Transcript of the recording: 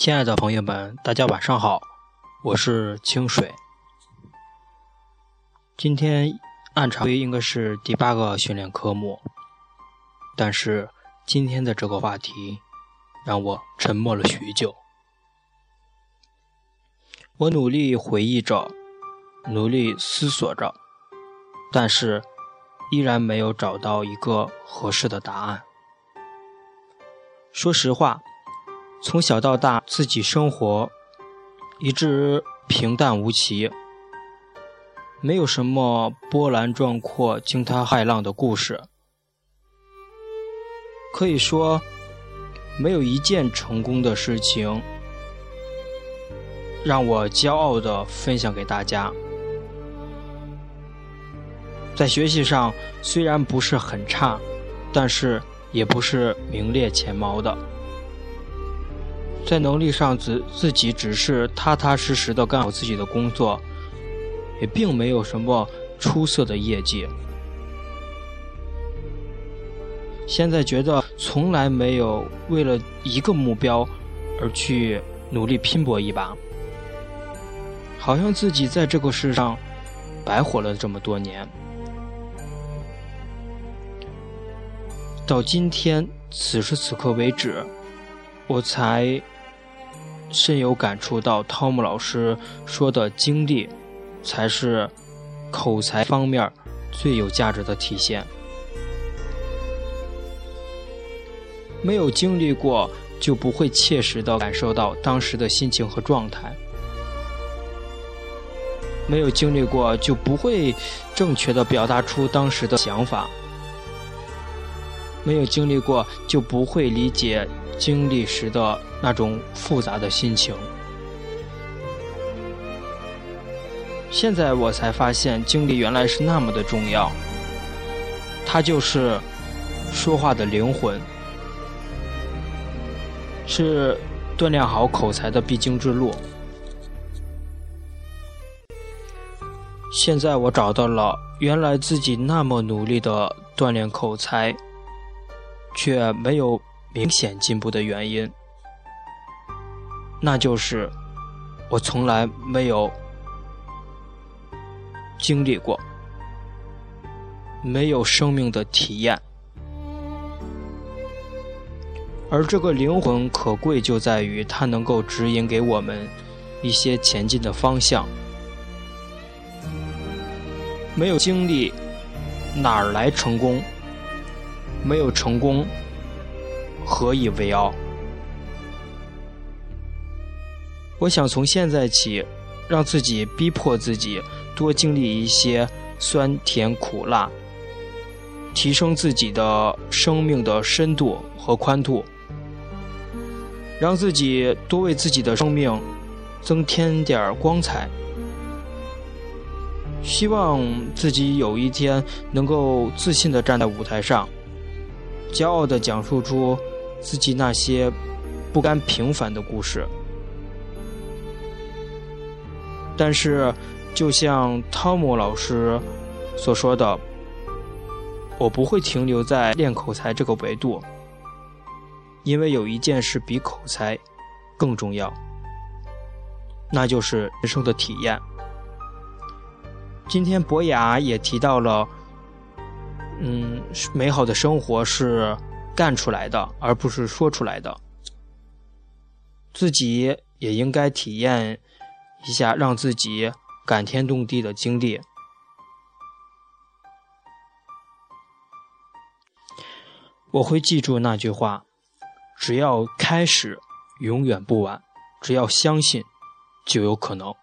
亲爱的朋友们，大家晚上好，我是清水。今天按常规应该是第八个训练科目，但是今天的这个话题让我沉默了许久。我努力回忆着，努力思索着，但是依然没有找到一个合适的答案。说实话。从小到大，自己生活一直平淡无奇，没有什么波澜壮阔、惊涛骇浪的故事。可以说，没有一件成功的事情让我骄傲的分享给大家。在学习上虽然不是很差，但是也不是名列前茅的。在能力上，自自己只是踏踏实实的干好自己的工作，也并没有什么出色的业绩。现在觉得从来没有为了一个目标而去努力拼搏一把，好像自己在这个世上白活了这么多年。到今天此时此刻为止，我才。深有感触到，汤姆老师说的经历，才是口才方面最有价值的体现。没有经历过，就不会切实的感受到当时的心情和状态；没有经历过，就不会正确的表达出当时的想法；没有经历过，就不会理解。经历时的那种复杂的心情，现在我才发现，经历原来是那么的重要。它就是说话的灵魂，是锻炼好口才的必经之路。现在我找到了，原来自己那么努力的锻炼口才，却没有。明显进步的原因，那就是我从来没有经历过，没有生命的体验，而这个灵魂可贵就在于它能够指引给我们一些前进的方向。没有经历，哪儿来成功？没有成功。何以为傲？我想从现在起，让自己逼迫自己多经历一些酸甜苦辣，提升自己的生命的深度和宽度，让自己多为自己的生命增添点光彩。希望自己有一天能够自信地站在舞台上，骄傲地讲述出。自己那些不甘平凡的故事，但是，就像汤姆老师所说的，我不会停留在练口才这个维度，因为有一件事比口才更重要，那就是人生的体验。今天博雅也提到了，嗯，美好的生活是。干出来的，而不是说出来的。自己也应该体验一下，让自己感天动地的经历。我会记住那句话：只要开始，永远不晚；只要相信，就有可能。